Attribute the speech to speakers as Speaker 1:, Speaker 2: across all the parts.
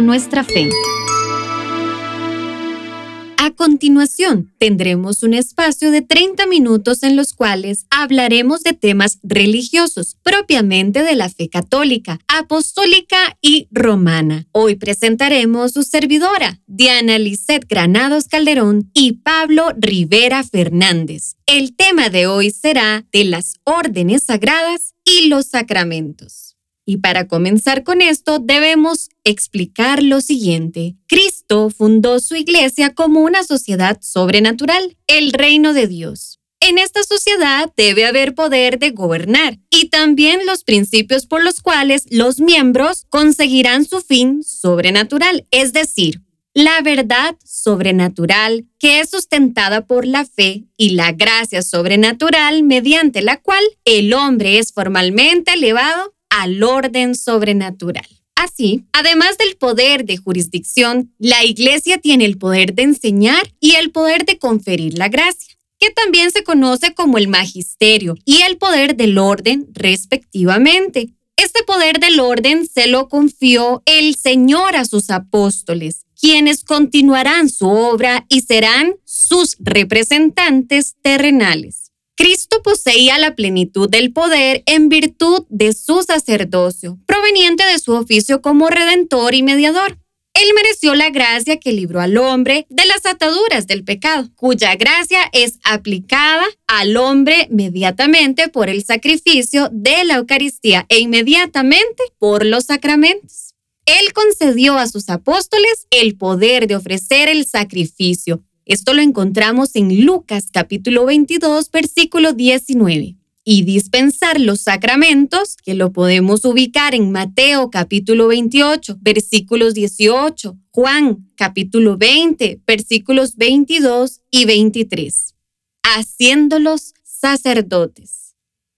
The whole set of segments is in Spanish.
Speaker 1: nuestra fe. A continuación, tendremos un espacio de 30 minutos en los cuales hablaremos de temas religiosos, propiamente de la fe católica, apostólica y romana. Hoy presentaremos su servidora, Diana Lisset Granados Calderón y Pablo Rivera Fernández. El tema de hoy será de las órdenes sagradas y los sacramentos. Y para comenzar con esto, debemos explicar lo siguiente. Cristo fundó su iglesia como una sociedad sobrenatural, el reino de Dios. En esta sociedad debe haber poder de gobernar y también los principios por los cuales los miembros conseguirán su fin sobrenatural, es decir, la verdad sobrenatural que es sustentada por la fe y la gracia sobrenatural mediante la cual el hombre es formalmente elevado al orden sobrenatural. Así, además del poder de jurisdicción, la Iglesia tiene el poder de enseñar y el poder de conferir la gracia, que también se conoce como el magisterio y el poder del orden respectivamente. Este poder del orden se lo confió el Señor a sus apóstoles, quienes continuarán su obra y serán sus representantes terrenales. Cristo poseía la plenitud del poder en virtud de su sacerdocio, proveniente de su oficio como redentor y mediador. Él mereció la gracia que libró al hombre de las ataduras del pecado, cuya gracia es aplicada al hombre inmediatamente por el sacrificio de la Eucaristía e inmediatamente por los sacramentos. Él concedió a sus apóstoles el poder de ofrecer el sacrificio, esto lo encontramos en Lucas capítulo 22, versículo 19. Y dispensar los sacramentos, que lo podemos ubicar en Mateo capítulo 28, versículos 18, Juan capítulo 20, versículos 22 y 23. Haciéndolos sacerdotes.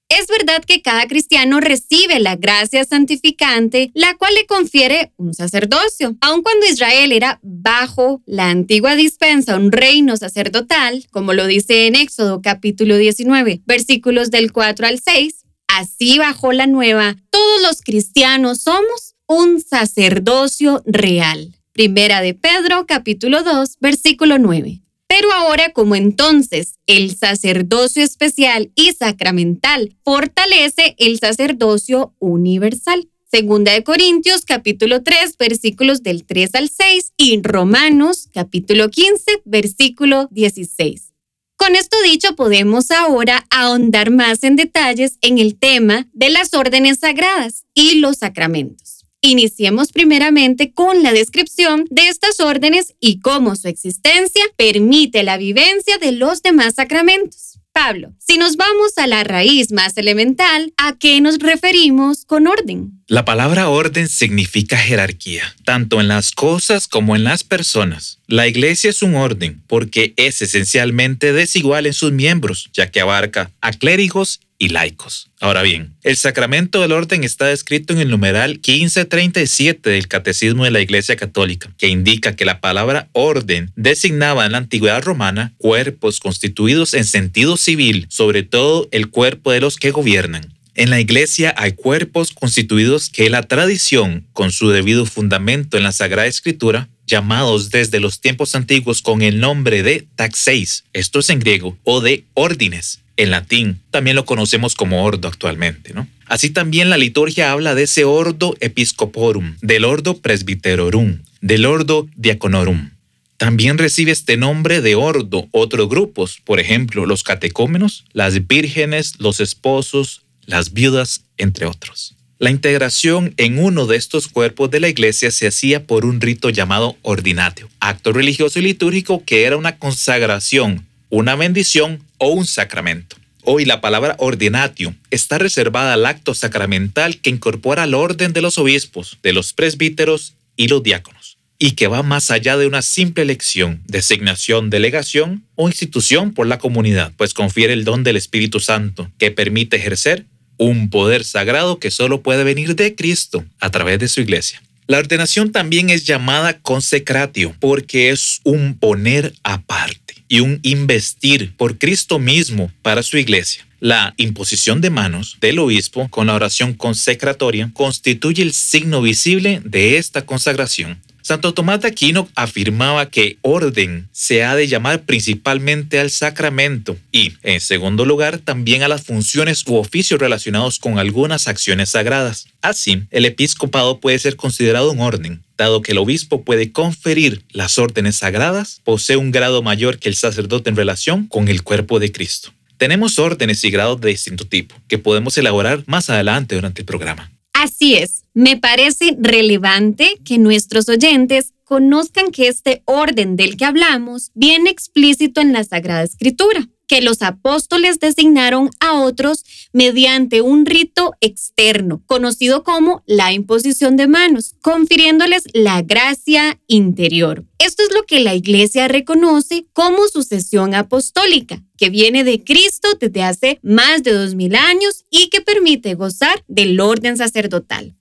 Speaker 1: Es verdad que cada cristiano recibe la gracia santificante, la cual le confiere un sacerdocio. Aun cuando Israel era bajo la antigua dispensa, un reino sacerdotal, como lo dice en Éxodo capítulo 19, versículos del 4 al 6, así bajo la nueva, todos los cristianos somos un sacerdocio real. Primera de Pedro capítulo 2, versículo 9. Pero ahora como entonces el sacerdocio especial y sacramental fortalece el sacerdocio universal. Segunda de Corintios capítulo 3 versículos del 3 al 6 y Romanos capítulo 15 versículo 16. Con esto dicho, podemos ahora ahondar más en detalles en el tema de las órdenes sagradas y los sacramentos. Iniciemos primeramente con la descripción de estas órdenes y cómo su existencia permite la vivencia de los demás sacramentos. Pablo, si nos vamos a la raíz más elemental, ¿a qué nos referimos con orden?
Speaker 2: La palabra orden significa jerarquía, tanto en las cosas como en las personas. La iglesia es un orden porque es esencialmente desigual en sus miembros, ya que abarca a clérigos y laicos. Ahora bien, el sacramento del orden está descrito en el numeral 1537 del Catecismo de la Iglesia Católica, que indica que la palabra orden designaba en la antigüedad romana cuerpos constituidos en sentido civil, sobre todo el cuerpo de los que gobiernan. En la iglesia hay cuerpos constituidos que la tradición, con su debido fundamento en la Sagrada Escritura, llamados desde los tiempos antiguos con el nombre de taxeis, esto es en griego, o de órdenes, en latín. También lo conocemos como ordo actualmente, ¿no? Así también la liturgia habla de ese ordo episcoporum, del ordo presbiterorum, del ordo diaconorum. También recibe este nombre de ordo otros grupos, por ejemplo, los catecómenos, las vírgenes, los esposos, las viudas, entre otros. La integración en uno de estos cuerpos de la iglesia se hacía por un rito llamado ordinatio, acto religioso y litúrgico que era una consagración una bendición o un sacramento. Hoy la palabra ordinatio está reservada al acto sacramental que incorpora al orden de los obispos, de los presbíteros y los diáconos, y que va más allá de una simple elección, designación, delegación o institución por la comunidad, pues confiere el don del Espíritu Santo, que permite ejercer un poder sagrado que solo puede venir de Cristo a través de su iglesia. La ordenación también es llamada consecratio porque es un poner aparte y un investir por Cristo mismo para su iglesia. La imposición de manos del obispo con la oración consecratoria constituye el signo visible de esta consagración. Santo Tomás de Aquino afirmaba que orden se ha de llamar principalmente al sacramento y, en segundo lugar, también a las funciones u oficios relacionados con algunas acciones sagradas. Así, el episcopado puede ser considerado un orden, dado que el obispo puede conferir las órdenes sagradas, posee un grado mayor que el sacerdote en relación con el cuerpo de Cristo. Tenemos órdenes y grados de distinto tipo, que podemos elaborar más adelante durante el programa.
Speaker 1: Así es, me parece relevante que nuestros oyentes conozcan que este orden del que hablamos viene explícito en la Sagrada Escritura que los apóstoles designaron a otros mediante un rito externo, conocido como la imposición de manos, confiriéndoles la gracia interior. Esto es lo que la Iglesia reconoce como sucesión apostólica, que viene de Cristo desde hace más de dos mil años y que permite gozar del orden sacerdotal.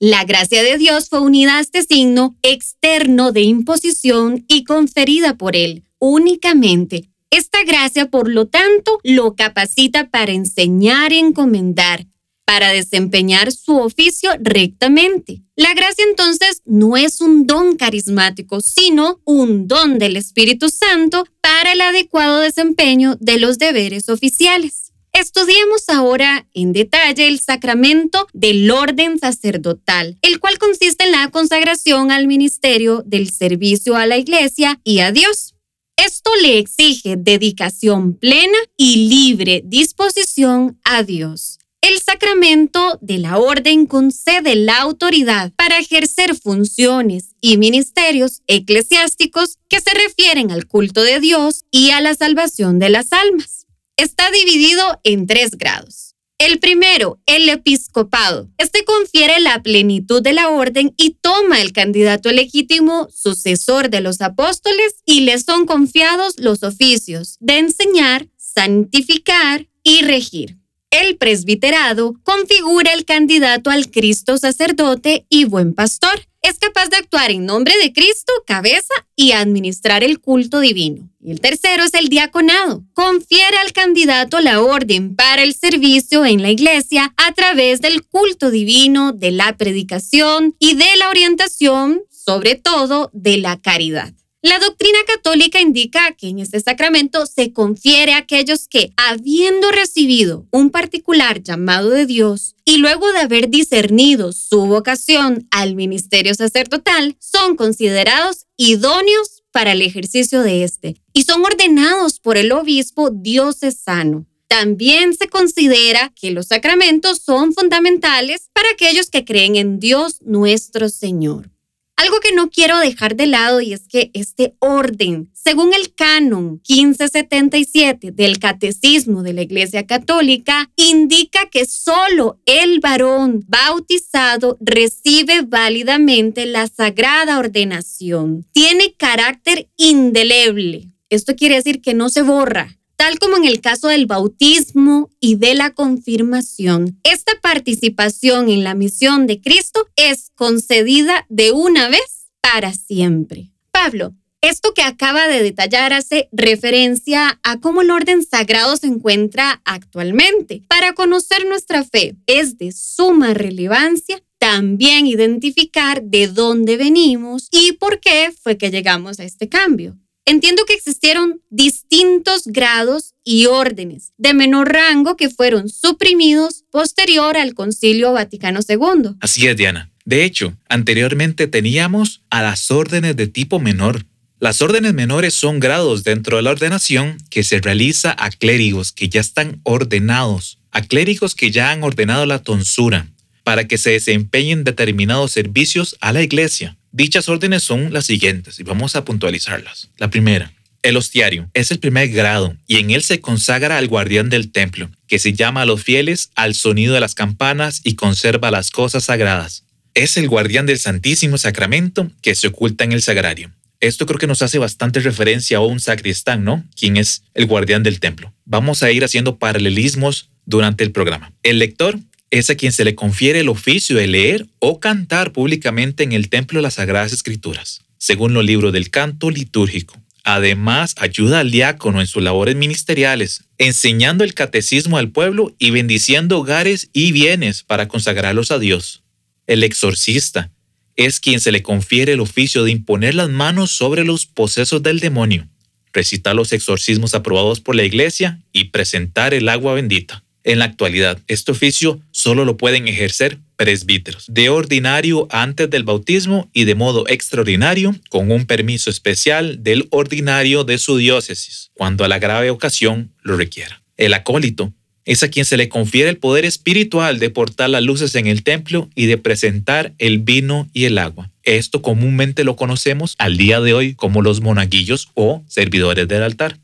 Speaker 1: La gracia de Dios fue unida a este signo externo de imposición y conferida por Él únicamente esta gracia, por lo tanto, lo capacita para enseñar y encomendar, para desempeñar su oficio rectamente. La gracia entonces no es un don carismático, sino un don del Espíritu Santo para el adecuado desempeño de los deberes oficiales. Estudiemos ahora en detalle el sacramento del orden sacerdotal, el cual consiste en la consagración al ministerio del servicio a la iglesia y a Dios. Esto le exige dedicación plena y libre disposición a Dios. El sacramento de la orden concede la autoridad para ejercer funciones y ministerios eclesiásticos que se refieren al culto de Dios y a la salvación de las almas. Está dividido en tres grados. El primero, el episcopado. Este confiere la plenitud de la orden y toma el candidato legítimo sucesor de los apóstoles y le son confiados los oficios de enseñar, santificar y regir. El presbiterado configura el candidato al Cristo sacerdote y buen pastor. Es capaz de actuar en nombre de Cristo, cabeza, y administrar el culto divino. Y el tercero es el diaconado. Confiere al candidato la orden para el servicio en la iglesia a través del culto divino, de la predicación y de la orientación, sobre todo de la caridad. La doctrina católica indica que en este sacramento se confiere a aquellos que, habiendo recibido un particular llamado de Dios y luego de haber discernido su vocación al ministerio sacerdotal, son considerados idóneos para el ejercicio de este y son ordenados por el obispo diocesano. También se considera que los sacramentos son fundamentales para aquellos que creen en Dios nuestro Señor. Algo que no quiero dejar de lado y es que este orden, según el canon 1577 del Catecismo de la Iglesia Católica, indica que solo el varón bautizado recibe válidamente la sagrada ordenación. Tiene carácter indeleble. Esto quiere decir que no se borra, tal como en el caso del bautismo y de la confirmación. Esta participación en la misión de Cristo es concedida de una vez para siempre. Pablo, esto que acaba de detallar hace referencia a cómo el orden sagrado se encuentra actualmente. Para conocer nuestra fe es de suma relevancia también identificar de dónde venimos y por qué fue que llegamos a este cambio. Entiendo que existieron distintos grados y órdenes de menor rango que fueron suprimidos posterior al Concilio Vaticano II.
Speaker 2: Así es, Diana. De hecho, anteriormente teníamos a las órdenes de tipo menor. Las órdenes menores son grados dentro de la ordenación que se realiza a clérigos que ya están ordenados, a clérigos que ya han ordenado la tonsura, para que se desempeñen determinados servicios a la iglesia. Dichas órdenes son las siguientes y vamos a puntualizarlas. La primera, el hostiario es el primer grado y en él se consagra al guardián del templo, que se llama a los fieles al sonido de las campanas y conserva las cosas sagradas. Es el guardián del Santísimo Sacramento que se oculta en el sagrario. Esto creo que nos hace bastante referencia a un sacristán, ¿no? Quien es el guardián del templo. Vamos a ir haciendo paralelismos durante el programa. El lector es a quien se le confiere el oficio de leer o cantar públicamente en el templo las Sagradas Escrituras, según los libros del canto litúrgico, Además, ayuda al diácono en sus labores ministeriales, enseñando el catecismo al pueblo y bendiciendo hogares y bienes para consagrarlos a Dios. El exorcista es quien se le confiere el oficio de imponer las manos sobre los posesos del demonio, recitar los exorcismos aprobados por la iglesia y presentar el agua bendita. En la actualidad, este oficio solo lo pueden ejercer presbíteros, de ordinario antes del bautismo y de modo extraordinario con un permiso especial del ordinario de su diócesis, cuando a la grave ocasión lo requiera. El acólito es a quien se le confiere el poder espiritual de portar las luces en el templo y de presentar el vino y el agua. Esto comúnmente lo conocemos al día de hoy como los monaguillos o servidores del altar.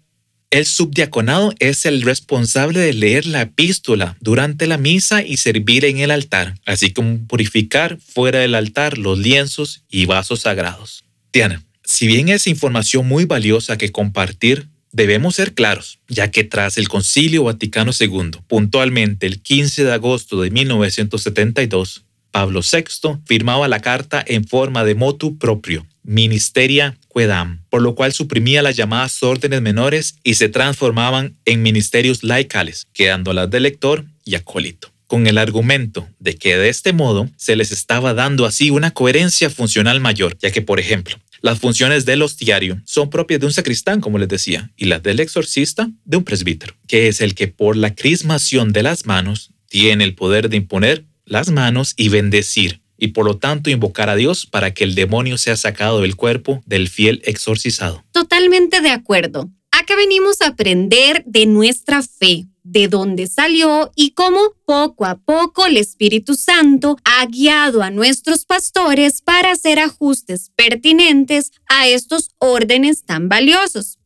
Speaker 2: El subdiaconado es el responsable de leer la epístola durante la misa y servir en el altar, así como purificar fuera del altar los lienzos y vasos sagrados. Diana, si bien es información muy valiosa que compartir, Debemos ser claros, ya que tras el Concilio Vaticano II, puntualmente el 15 de agosto de 1972, Pablo VI firmaba la carta en forma de motu propio, Ministeria Quedam, por lo cual suprimía las llamadas órdenes menores y se transformaban en ministerios laicales, quedando las de lector y acólito. Con el argumento de que de este modo se les estaba dando así una coherencia funcional mayor, ya que, por ejemplo, las funciones del hostiario son propias de un sacristán, como les decía, y las del exorcista de un presbítero, que es el que por la crismación de las manos tiene el poder de imponer las manos y bendecir, y por lo tanto invocar a Dios para que el demonio sea sacado del cuerpo del fiel exorcizado.
Speaker 1: Totalmente de acuerdo. Acá venimos a aprender de nuestra fe, de dónde salió y cómo poco a poco el Espíritu Santo ha guiado a nuestros pastores para hacer ajustes pertinentes a estos órdenes tan valiosos.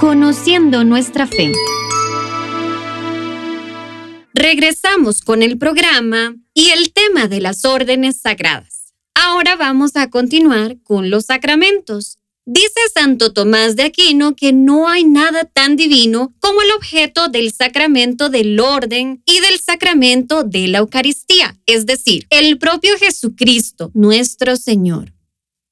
Speaker 1: Conociendo nuestra fe. Regresamos con el programa y el tema de las órdenes sagradas. Ahora vamos a continuar con los sacramentos. Dice Santo Tomás de Aquino que no hay nada tan divino como el objeto del sacramento del orden y del sacramento de la Eucaristía, es decir, el propio Jesucristo, nuestro Señor.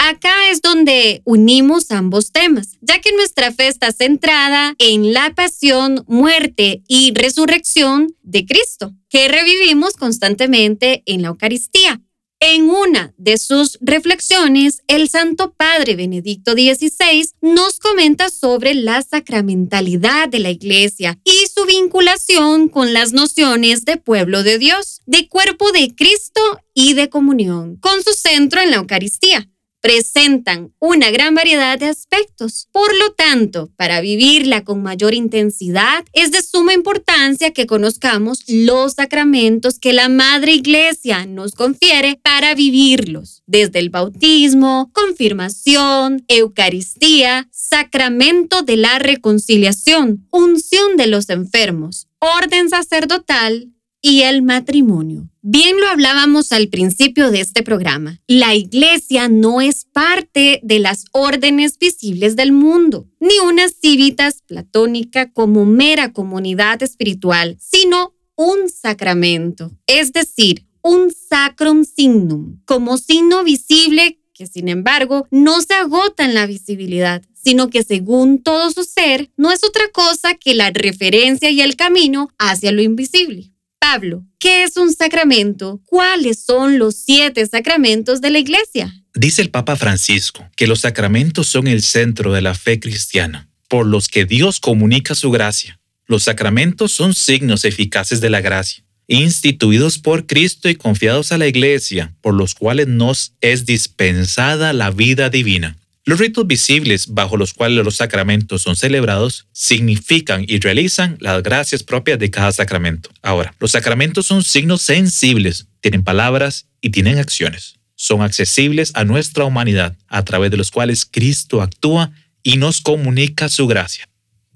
Speaker 1: Acá es donde unimos ambos temas, ya que nuestra fe está centrada en la pasión, muerte y resurrección de Cristo, que revivimos constantemente en la Eucaristía. En una de sus reflexiones, el Santo Padre Benedicto XVI nos comenta sobre la sacramentalidad de la Iglesia y su vinculación con las nociones de pueblo de Dios, de cuerpo de Cristo y de comunión, con su centro en la Eucaristía presentan una gran variedad de aspectos. Por lo tanto, para vivirla con mayor intensidad, es de suma importancia que conozcamos los sacramentos que la Madre Iglesia nos confiere para vivirlos, desde el bautismo, confirmación, Eucaristía, sacramento de la reconciliación, unción de los enfermos, orden sacerdotal, y el matrimonio. Bien lo hablábamos al principio de este programa. La iglesia no es parte de las órdenes visibles del mundo, ni una civitas platónica como mera comunidad espiritual, sino un sacramento, es decir, un sacrum signum, como signo visible que sin embargo no se agota en la visibilidad, sino que según todo su ser, no es otra cosa que la referencia y el camino hacia lo invisible. Pablo, ¿qué es un sacramento? ¿Cuáles son los siete sacramentos de la iglesia?
Speaker 2: Dice el Papa Francisco que los sacramentos son el centro de la fe cristiana, por los que Dios comunica su gracia. Los sacramentos son signos eficaces de la gracia, instituidos por Cristo y confiados a la iglesia, por los cuales nos es dispensada la vida divina. Los ritos visibles bajo los cuales los sacramentos son celebrados significan y realizan las gracias propias de cada sacramento. Ahora, los sacramentos son signos sensibles, tienen palabras y tienen acciones. Son accesibles a nuestra humanidad, a través de los cuales Cristo actúa y nos comunica su gracia.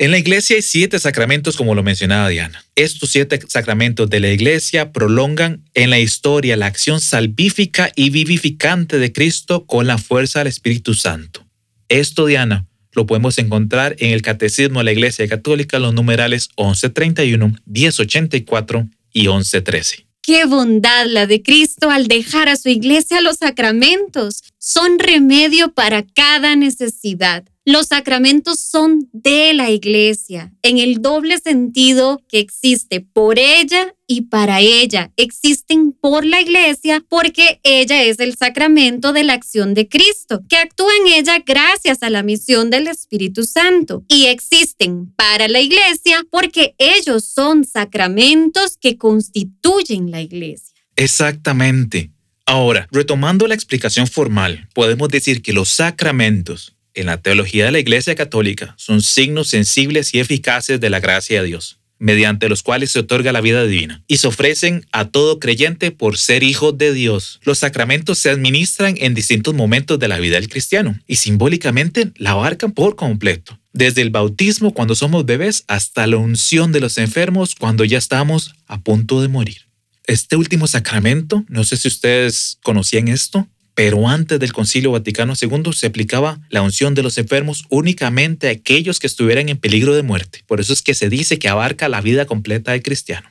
Speaker 2: En la iglesia hay siete sacramentos, como lo mencionaba Diana. Estos siete sacramentos de la iglesia prolongan en la historia la acción salvífica y vivificante de Cristo con la fuerza del Espíritu Santo. Esto, Diana, lo podemos encontrar en el Catecismo de la Iglesia Católica, los numerales 1131, 1084 y 1113.
Speaker 1: Qué bondad la de Cristo al dejar a su iglesia los sacramentos. Son remedio para cada necesidad Los sacramentos son de la iglesia, en el doble sentido que existe por ella y para ella. Existen por la iglesia porque ella es el sacramento de la acción de Cristo, que actúa en ella gracias a la misión del Espíritu Santo. Y existen para la iglesia porque ellos son sacramentos que constituyen la iglesia.
Speaker 2: Exactamente. Ahora, retomando la explicación formal, podemos decir que los sacramentos en la teología de la Iglesia Católica son signos sensibles y eficaces de la gracia de Dios, mediante los cuales se otorga la vida divina y se ofrecen a todo creyente por ser hijo de Dios. Los sacramentos se administran en distintos momentos de la vida del cristiano y simbólicamente la abarcan por completo. Desde el bautismo cuando somos bebés hasta la unción de los enfermos cuando ya estamos a punto de morir. Este último sacramento, no sé si ustedes conocían esto, pero antes del Concilio Vaticano II se aplicaba la unción de los enfermos únicamente a aquellos que estuvieran en peligro de muerte. Por eso es que se dice que abarca la vida completa del cristiano.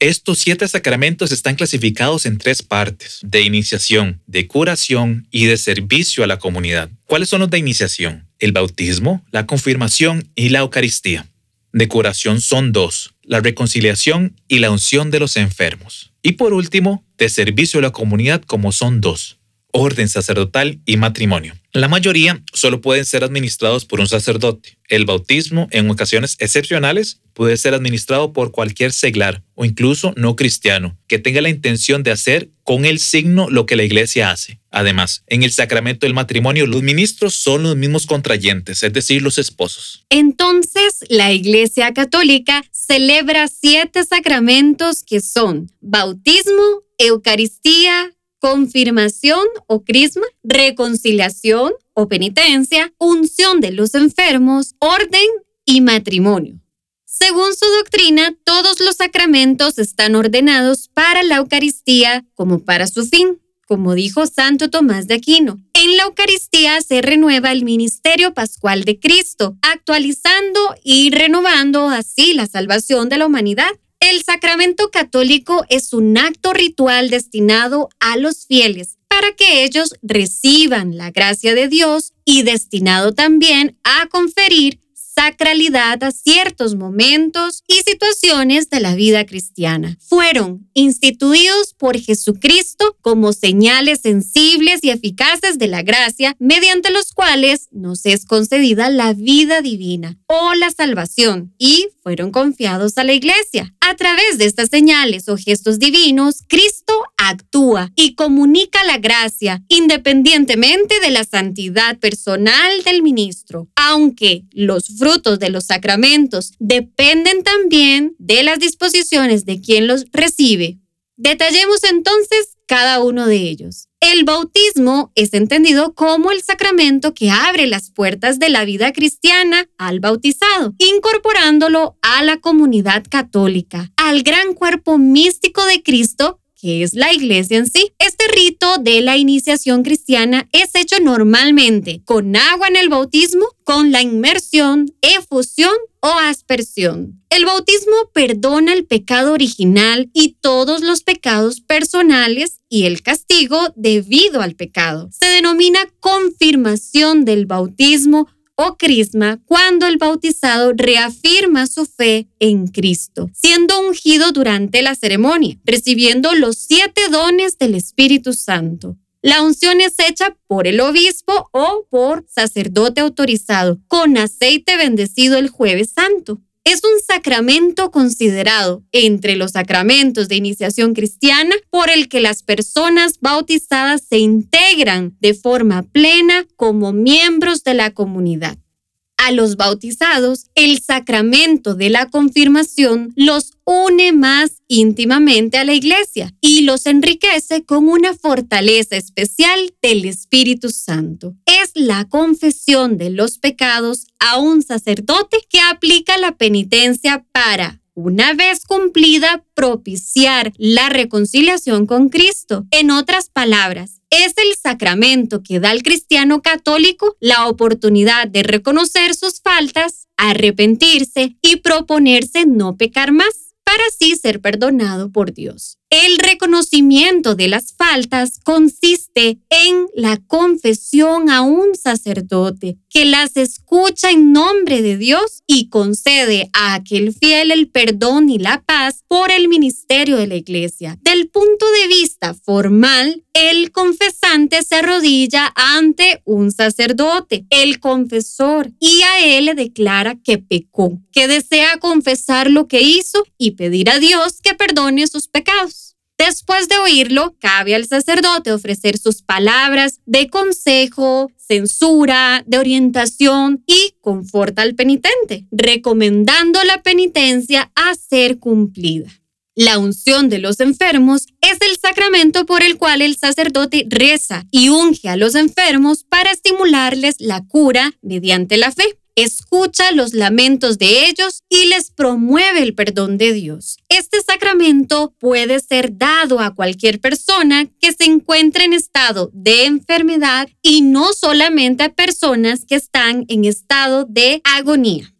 Speaker 2: Estos siete sacramentos están clasificados en tres partes, de iniciación, de curación y de servicio a la comunidad. ¿Cuáles son los de iniciación? El bautismo, la confirmación y la Eucaristía. De curación son dos, la reconciliación y la unción de los enfermos. Y por último, de servicio a la comunidad como son dos, orden sacerdotal y matrimonio. La mayoría solo pueden ser administrados por un sacerdote. El bautismo, en ocasiones excepcionales, puede ser administrado por cualquier seglar o incluso no cristiano que tenga la intención de hacer con el signo lo que la iglesia hace. Además, en el sacramento del matrimonio, los ministros son los mismos contrayentes, es decir, los esposos.
Speaker 1: Entonces, la iglesia católica celebra siete sacramentos que son bautismo, Eucaristía, confirmación o crisma, reconciliación o penitencia, unción de los enfermos, orden y matrimonio. Según su doctrina, todos los sacramentos están ordenados para la Eucaristía como para su fin, como dijo Santo Tomás de Aquino. En la Eucaristía se renueva el ministerio pascual de Cristo, actualizando y renovando así la salvación de la humanidad. El sacramento católico es un acto ritual destinado a los fieles para que ellos reciban la gracia de Dios y destinado también a conferir sacralidad a ciertos momentos y situaciones de la vida cristiana. Fueron instituidos por Jesucristo como señales sensibles y eficaces de la gracia mediante los cuales nos es concedida la vida divina o la salvación y fueron confiados a la iglesia. A través de estas señales o gestos divinos, Cristo actúa y comunica la gracia independientemente de la santidad personal del ministro, aunque los frutos de los sacramentos dependen también de las disposiciones de quien los recibe. Detallemos entonces cada uno de ellos. El bautismo es entendido como el sacramento que abre las puertas de la vida cristiana al bautizado, incorporándolo a la comunidad católica, al gran cuerpo místico de Cristo es la iglesia en sí. Este rito de la iniciación cristiana es hecho normalmente con agua en el bautismo, con la inmersión, efusión o aspersión. El bautismo perdona el pecado original y todos los pecados personales y el castigo debido al pecado. Se denomina confirmación del bautismo o crisma cuando el bautizado reafirma su fe en Cristo, siendo ungido durante la ceremonia, recibiendo los siete dones del Espíritu Santo. La unción es hecha por el obispo o por sacerdote autorizado, con aceite bendecido el jueves santo es un sacramento considerado entre los sacramentos de iniciación cristiana por el que las personas bautizadas se integran de forma plena como miembros de la comunidad a los bautizados, el sacramento de la confirmación los une más íntimamente a la iglesia y los enriquece con una fortaleza especial del Espíritu Santo. Es la confesión de los pecados a un sacerdote que aplica la penitencia para una vez cumplida, propiciar la reconciliación con Cristo. En otras palabras, es el sacramento que da al cristiano católico la oportunidad de reconocer sus faltas, arrepentirse y proponerse no pecar más para así ser perdonado por Dios. El reconocimiento de las faltas consiste en la confesión a un sacerdote que las escucha en nombre de Dios y concede a aquel fiel el perdón y la paz por el ministerio de la iglesia. Del punto de vista formal, el confesante se arrodilla ante un sacerdote, el confesor, y a él le declara que pecó, que desea confesar lo que hizo y pedir a Dios que perdone sus pecados. Después de oírlo, cabe al sacerdote ofrecer sus palabras de consejo, censura, de orientación y conforta al penitente, recomendando la penitencia a ser cumplida. La unción de los enfermos es el sacramento por el cual el sacerdote reza y unge a los enfermos para estimularles la cura mediante la fe escucha los lamentos de ellos y les promueve el perdón de Dios. Este sacramento puede ser dado a cualquier persona que se encuentre en estado de enfermedad y no solamente a personas que están en estado de agonía.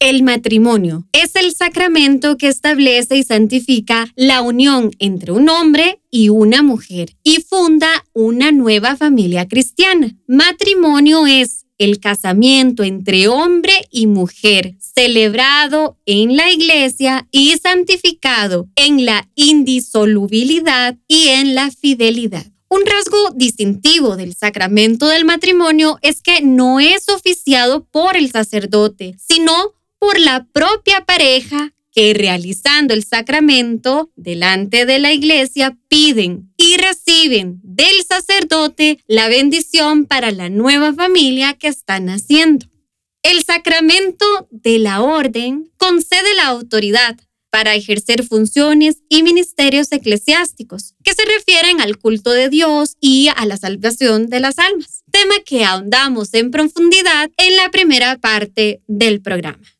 Speaker 1: El matrimonio es el sacramento que establece y santifica la unión entre un hombre y una mujer y funda una nueva familia cristiana. Matrimonio es el casamiento entre hombre y mujer, celebrado en la iglesia y santificado en la indisolubilidad y en la fidelidad. Un rasgo distintivo del sacramento del matrimonio es que no es oficiado por el sacerdote, sino por la propia pareja que realizando el sacramento delante de la iglesia piden y reciben del sacerdote la bendición para la nueva familia que están naciendo. El sacramento de la orden concede la autoridad para ejercer funciones y ministerios eclesiásticos que se refieren al culto de Dios y a la salvación de las almas, tema que ahondamos en profundidad en la primera parte del programa.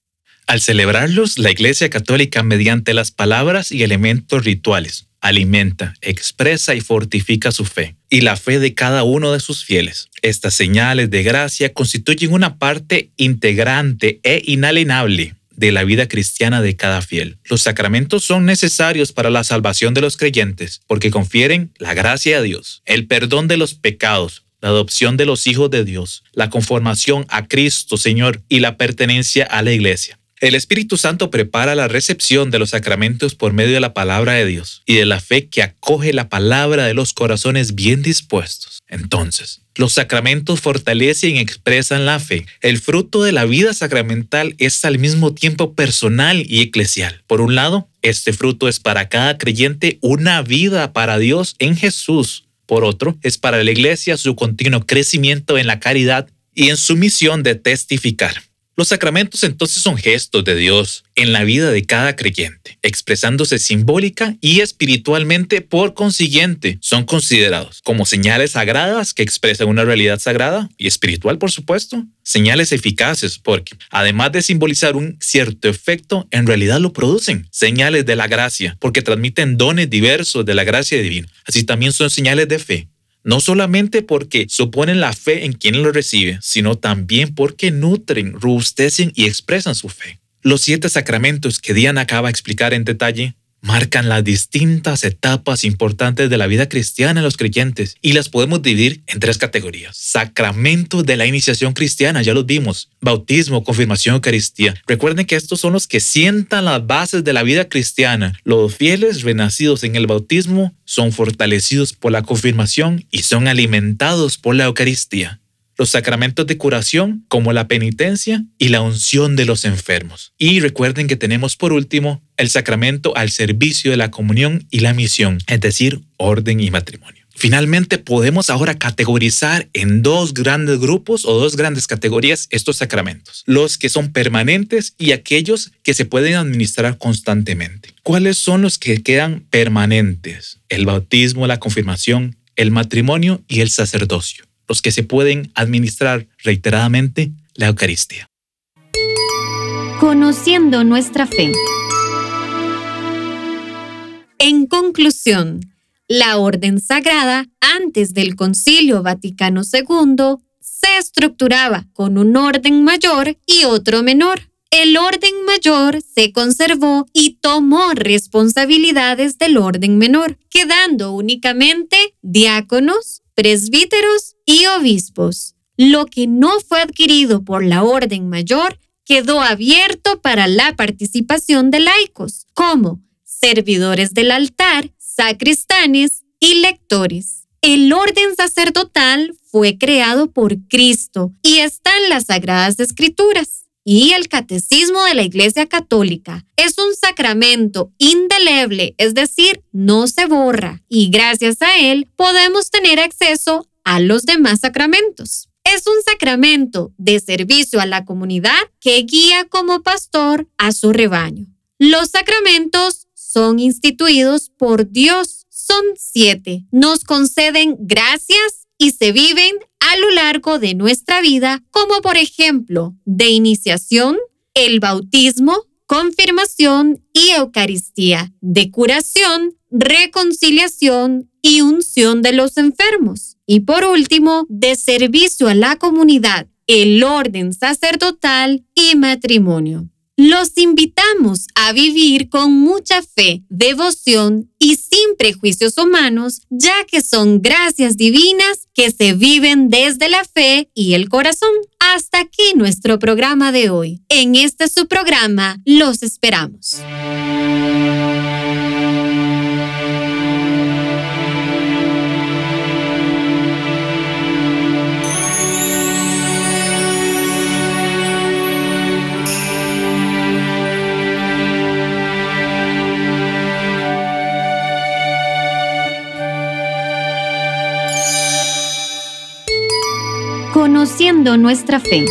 Speaker 2: Al celebrarlos, la Iglesia Católica, mediante las palabras y elementos rituales, alimenta, expresa y fortifica su fe y la fe de cada uno de sus fieles. Estas señales de gracia constituyen una parte integrante e inalienable de la vida cristiana de cada fiel. Los sacramentos son necesarios para la salvación de los creyentes porque confieren la gracia a Dios, el perdón de los pecados, la adopción de los hijos de Dios, la conformación a Cristo Señor y la pertenencia a la iglesia. El Espíritu Santo prepara la recepción de los sacramentos por medio de la palabra de Dios y de la fe que acoge la palabra de los corazones bien dispuestos. Entonces, los sacramentos fortalecen y expresan la fe. El fruto de la vida sacramental es al mismo tiempo personal y eclesial. Por un lado, este fruto es para cada creyente una vida para Dios en Jesús. Por otro, es para la iglesia su continuo crecimiento en la caridad y en su misión de testificar. Los sacramentos entonces son gestos de Dios en la vida de cada creyente, expresándose simbólica y espiritualmente por consiguiente, son considerados como señales sagradas que expresan una realidad sagrada y espiritual, por supuesto, señales eficaces porque, además de simbolizar un cierto efecto, en realidad lo producen, señales de la gracia, porque transmiten dones diversos de la gracia divina, así también son señales de fe, no solamente porque suponen la fe en quien lo recibe, sino también porque nutren, robustecen y expresan su fe. Los siete sacramentos que Diana acaba de explicar en detalle marcan las distintas etapas importantes de la vida cristiana en los creyentes y las podemos dividir en tres categorías. Sacramentos de la iniciación cristiana, ya los vimos. Bautismo, confirmación, Eucaristía. Recuerden que estos son los que sientan las bases de la vida cristiana. Los fieles renacidos en el bautismo son fortalecidos por la confirmación y son alimentados por la Eucaristía los sacramentos de curación como la penitencia y la unción de los enfermos. Y recuerden que tenemos por último el sacramento al servicio de la comunión y la misión, es decir, orden y matrimonio. Finalmente, podemos ahora categorizar en dos grandes grupos o dos grandes categorías estos sacramentos, los que son permanentes y aquellos que se pueden administrar constantemente. ¿Cuáles son los que quedan permanentes? El bautismo, la confirmación, el matrimonio y el sacerdocio los que se pueden administrar reiteradamente la Eucaristía.
Speaker 1: Conociendo nuestra fe. En conclusión, la orden sagrada antes del Concilio Vaticano II se estructuraba con un orden mayor y otro menor el orden mayor se conservó y tomó responsabilidades del orden menor, quedando únicamente diáconos, presbíteros y obispos. Lo que no fue adquirido por la orden mayor quedó abierto para la participación de laicos, como servidores del altar, sacristanes y lectores. El orden sacerdotal fue creado por Cristo y está en las Sagradas Escrituras. Y el catecismo de la Iglesia Católica es un sacramento indeleble, es decir, no se borra, y gracias a él podemos tener acceso a los demás sacramentos. Es un sacramento de servicio a la comunidad que guía como pastor a su rebaño. Los sacramentos son instituidos por Dios. Son siete. Nos conceden gracias y se viven a lo largo de nuestra vida, como por ejemplo de iniciación, el bautismo, confirmación y Eucaristía, de curación, reconciliación y unción de los enfermos. Y por último, de servicio a la comunidad, el orden sacerdotal y matrimonio. Los invitamos a vivir con mucha fe, devoción y sin prejuicios humanos, ya que son gracias divinas que se viven desde la fe y el corazón. Hasta aquí nuestro programa de hoy. En este su programa, los esperamos. Conociendo nuestra fe.